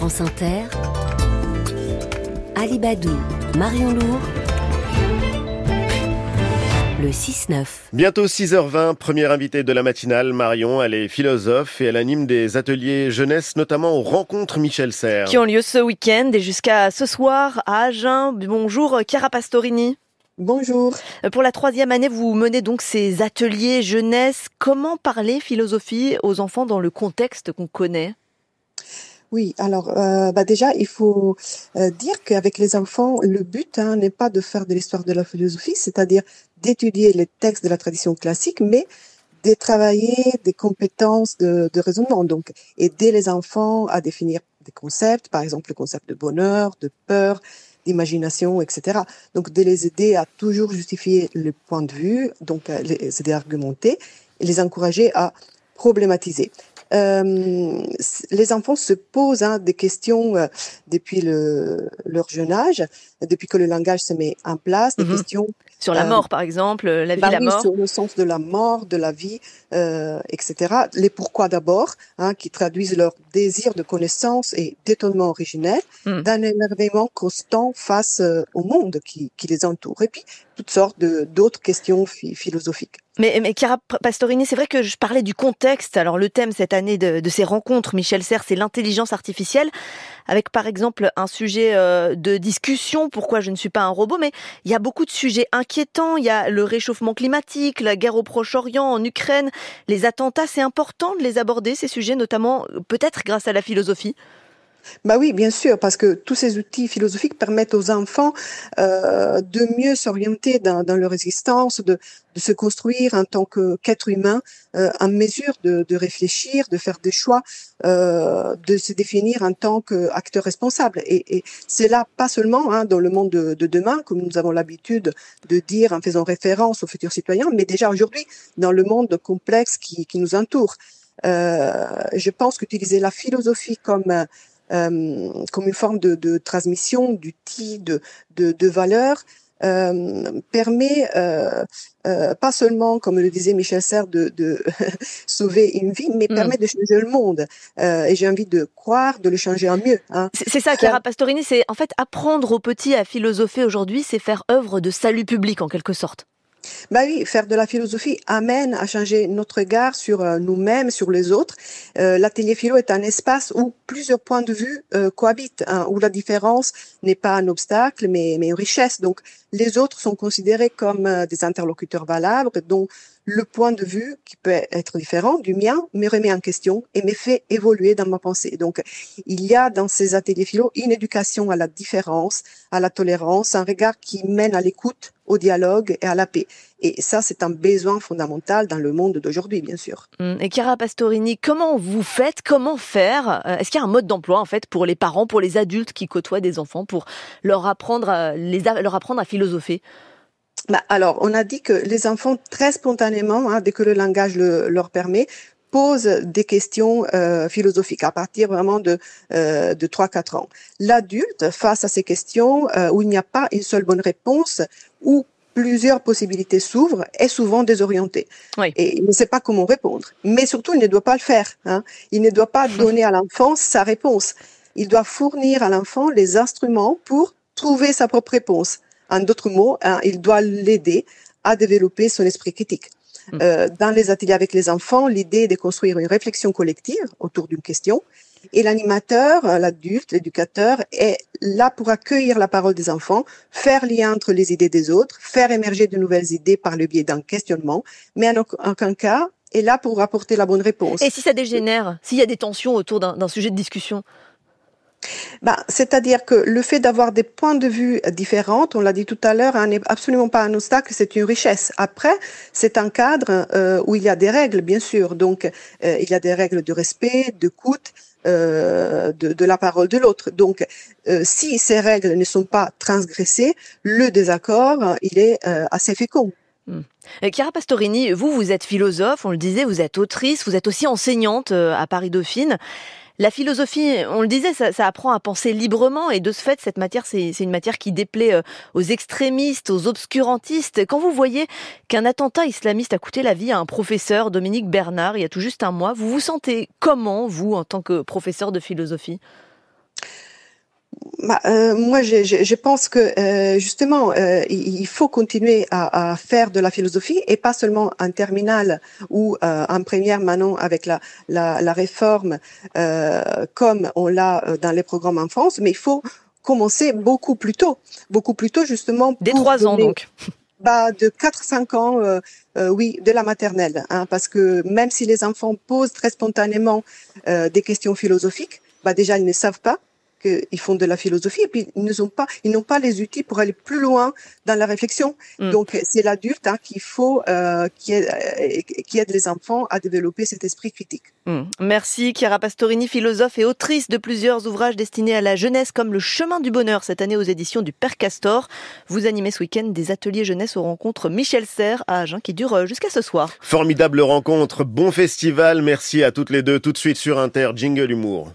France Inter, Alibadou, Marion Lourd, le 6-9. Bientôt 6h20, première invitée de la matinale, Marion. Elle est philosophe et elle anime des ateliers jeunesse, notamment aux rencontres Michel Serres. Qui ont lieu ce week-end et jusqu'à ce soir à Agen. Bonjour, Chiara Pastorini. Bonjour. Pour la troisième année, vous menez donc ces ateliers jeunesse. Comment parler philosophie aux enfants dans le contexte qu'on connaît? Oui, alors euh, bah déjà, il faut euh, dire qu'avec les enfants, le but hein, n'est pas de faire de l'histoire de la philosophie, c'est-à-dire d'étudier les textes de la tradition classique, mais de travailler des compétences de, de raisonnement, donc aider les enfants à définir des concepts, par exemple le concept de bonheur, de peur, d'imagination, etc. Donc de les aider à toujours justifier le point de vue, donc les aider à argumenter et les encourager à problématiser. Euh, les enfants se posent hein, des questions euh, depuis le, leur jeune âge, depuis que le langage se met en place, des mhm. questions sur la euh, mort, par exemple, la vie, bah la mort. Sur le sens de la mort, de la vie, euh, etc. Les pourquoi d'abord, hein, qui traduisent leur désir de connaissance et d'étonnement originel, hmm. d'un émerveillement constant face au monde qui, qui les entoure. Et puis, toutes sortes d'autres questions philosophiques. Mais, mais Chiara Pastorini, c'est vrai que je parlais du contexte. Alors le thème cette année de, de ces rencontres, Michel Serres, c'est l'intelligence artificielle, avec par exemple un sujet euh, de discussion, pourquoi je ne suis pas un robot, mais il y a beaucoup de sujets inquiétants. Il y a le réchauffement climatique, la guerre au Proche-Orient, en Ukraine, les attentats. C'est important de les aborder, ces sujets, notamment peut-être grâce à la philosophie? Bah oui, bien sûr, parce que tous ces outils philosophiques permettent aux enfants euh, de mieux s'orienter dans, dans, leur existence, de, de, se construire en tant qu'être humain euh, en mesure de, de, réfléchir, de faire des choix, euh, de se définir en tant qu'acteur responsable. Et, et c'est là pas seulement hein, dans le monde de, de demain, comme nous avons l'habitude de dire en faisant référence aux futurs citoyens, mais déjà aujourd'hui dans le monde complexe qui, qui nous entoure. Euh, je pense qu'utiliser la philosophie comme euh, comme une forme de, de transmission d'outils, de, de, de valeurs, euh, permet euh, euh, pas seulement, comme le disait Michel Serres, de, de sauver une vie, mais mm. permet de changer le monde. Euh, et j'ai envie de croire, de le changer en mieux. Hein. C'est ça, Chiara Pastorini, c'est en fait apprendre aux petits à philosopher aujourd'hui, c'est faire œuvre de salut public en quelque sorte. Bah oui, faire de la philosophie amène à changer notre regard sur euh, nous-mêmes, sur les autres. Euh, L'atelier philo est un espace où plusieurs points de vue euh, cohabitent, hein, où la différence n'est pas un obstacle, mais, mais une richesse. Donc, les autres sont considérés comme euh, des interlocuteurs valables, dont le point de vue qui peut être différent du mien me remet en question et me fait évoluer dans ma pensée. Donc, il y a dans ces ateliers philo une éducation à la différence, à la tolérance, un regard qui mène à l'écoute, au dialogue et à la paix. Et ça, c'est un besoin fondamental dans le monde d'aujourd'hui, bien sûr. Hum, et Chiara Pastorini, comment vous faites? Comment faire? Euh, Est-ce qu'il y a un mode d'emploi, en fait, pour les parents, pour les adultes qui côtoient des enfants, pour leur apprendre, leur apprendre à philosopher? Bah, alors, on a dit que les enfants, très spontanément, hein, dès que le langage le, leur permet, posent des questions euh, philosophiques à partir vraiment de, euh, de 3-4 ans. L'adulte, face à ces questions euh, où il n'y a pas une seule bonne réponse, où plusieurs possibilités s'ouvrent, est souvent désorienté. Oui. Et il ne sait pas comment répondre. Mais surtout, il ne doit pas le faire. Hein. Il ne doit pas donner à l'enfant sa réponse. Il doit fournir à l'enfant les instruments pour trouver sa propre réponse. En d'autres mots, hein, il doit l'aider à développer son esprit critique. Mm. Euh, dans les ateliers avec les enfants, l'idée est de construire une réflexion collective autour d'une question. Et l'animateur, euh, l'adulte, l'éducateur est là pour accueillir la parole des enfants, faire lien entre les idées des autres, faire émerger de nouvelles idées par le biais d'un questionnement, mais en aucun cas est là pour apporter la bonne réponse. Et si ça dégénère, s'il y a des tensions autour d'un sujet de discussion bah, c'est-à-dire que le fait d'avoir des points de vue différents, on l'a dit tout à l'heure, hein, n'est absolument pas un obstacle, c'est une richesse. Après, c'est un cadre euh, où il y a des règles, bien sûr. Donc, euh, il y a des règles de respect, de coûte, euh, de, la parole de l'autre. Donc, euh, si ces règles ne sont pas transgressées, le désaccord, il est assez fécond. Hmm. Chiara Pastorini, vous, vous êtes philosophe, on le disait, vous êtes autrice, vous êtes aussi enseignante à Paris Dauphine. La philosophie, on le disait, ça, apprend à penser librement et de ce fait, cette matière, c'est une matière qui déplaît euh, aux extrémistes, aux obscurantistes. Quand vous voyez qu'un attentat islamiste a coûté la vie à un professeur, Dominique Bernard, il y a tout juste un mois, vous vous sentez comment, vous, en tant que professeur de philosophie? Bah, euh, moi, je, je, je, pense que euh, justement, euh, il faut continuer à, à, faire de la philosophie et pas seulement en terminale ou euh, en première, maintenant avec la, la, la réforme euh, comme on l'a dans les programmes en France, mais il faut commencer beaucoup plus tôt, beaucoup plus tôt justement. Dès trois ans donc. Bah, de 4-5 ans, euh, euh, oui, de la maternelle, hein, parce que même si les enfants posent très spontanément euh, des questions philosophiques, bah déjà ils ne savent pas qu'ils font de la philosophie et puis ils n'ont pas, ils n'ont pas les outils pour aller plus loin dans la réflexion. Mm. Donc c'est l'adulte hein, qu'il faut euh, qui, aide, euh, qui aide les enfants à développer cet esprit critique. Mm. Merci Chiara Pastorini, philosophe et autrice de plusieurs ouvrages destinés à la jeunesse comme Le chemin du bonheur cette année aux éditions du Père Castor. Vous animez ce week-end des ateliers jeunesse aux rencontres Michel Serre à Agen qui durent jusqu'à ce soir. Formidable rencontre, bon festival, merci à toutes les deux. Tout de suite sur Inter, Jingle Humour.